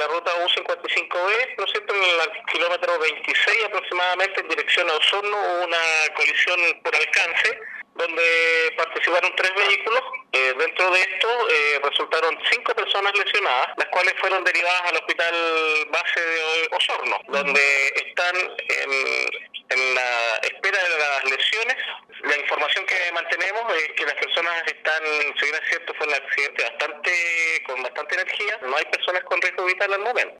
la ruta U55B, ¿no es cierto? En el kilómetro 26 aproximadamente en dirección a Osorno hubo una colisión por alcance donde participaron tres vehículos. Eh, dentro de esto eh, resultaron cinco personas lesionadas, las cuales fueron derivadas al hospital base de Osorno, donde están en, la espera de las lesiones. La información mantenemos es que las personas están, si bien es fue un accidente bastante con bastante energía, no hay personas con riesgo vital al momento.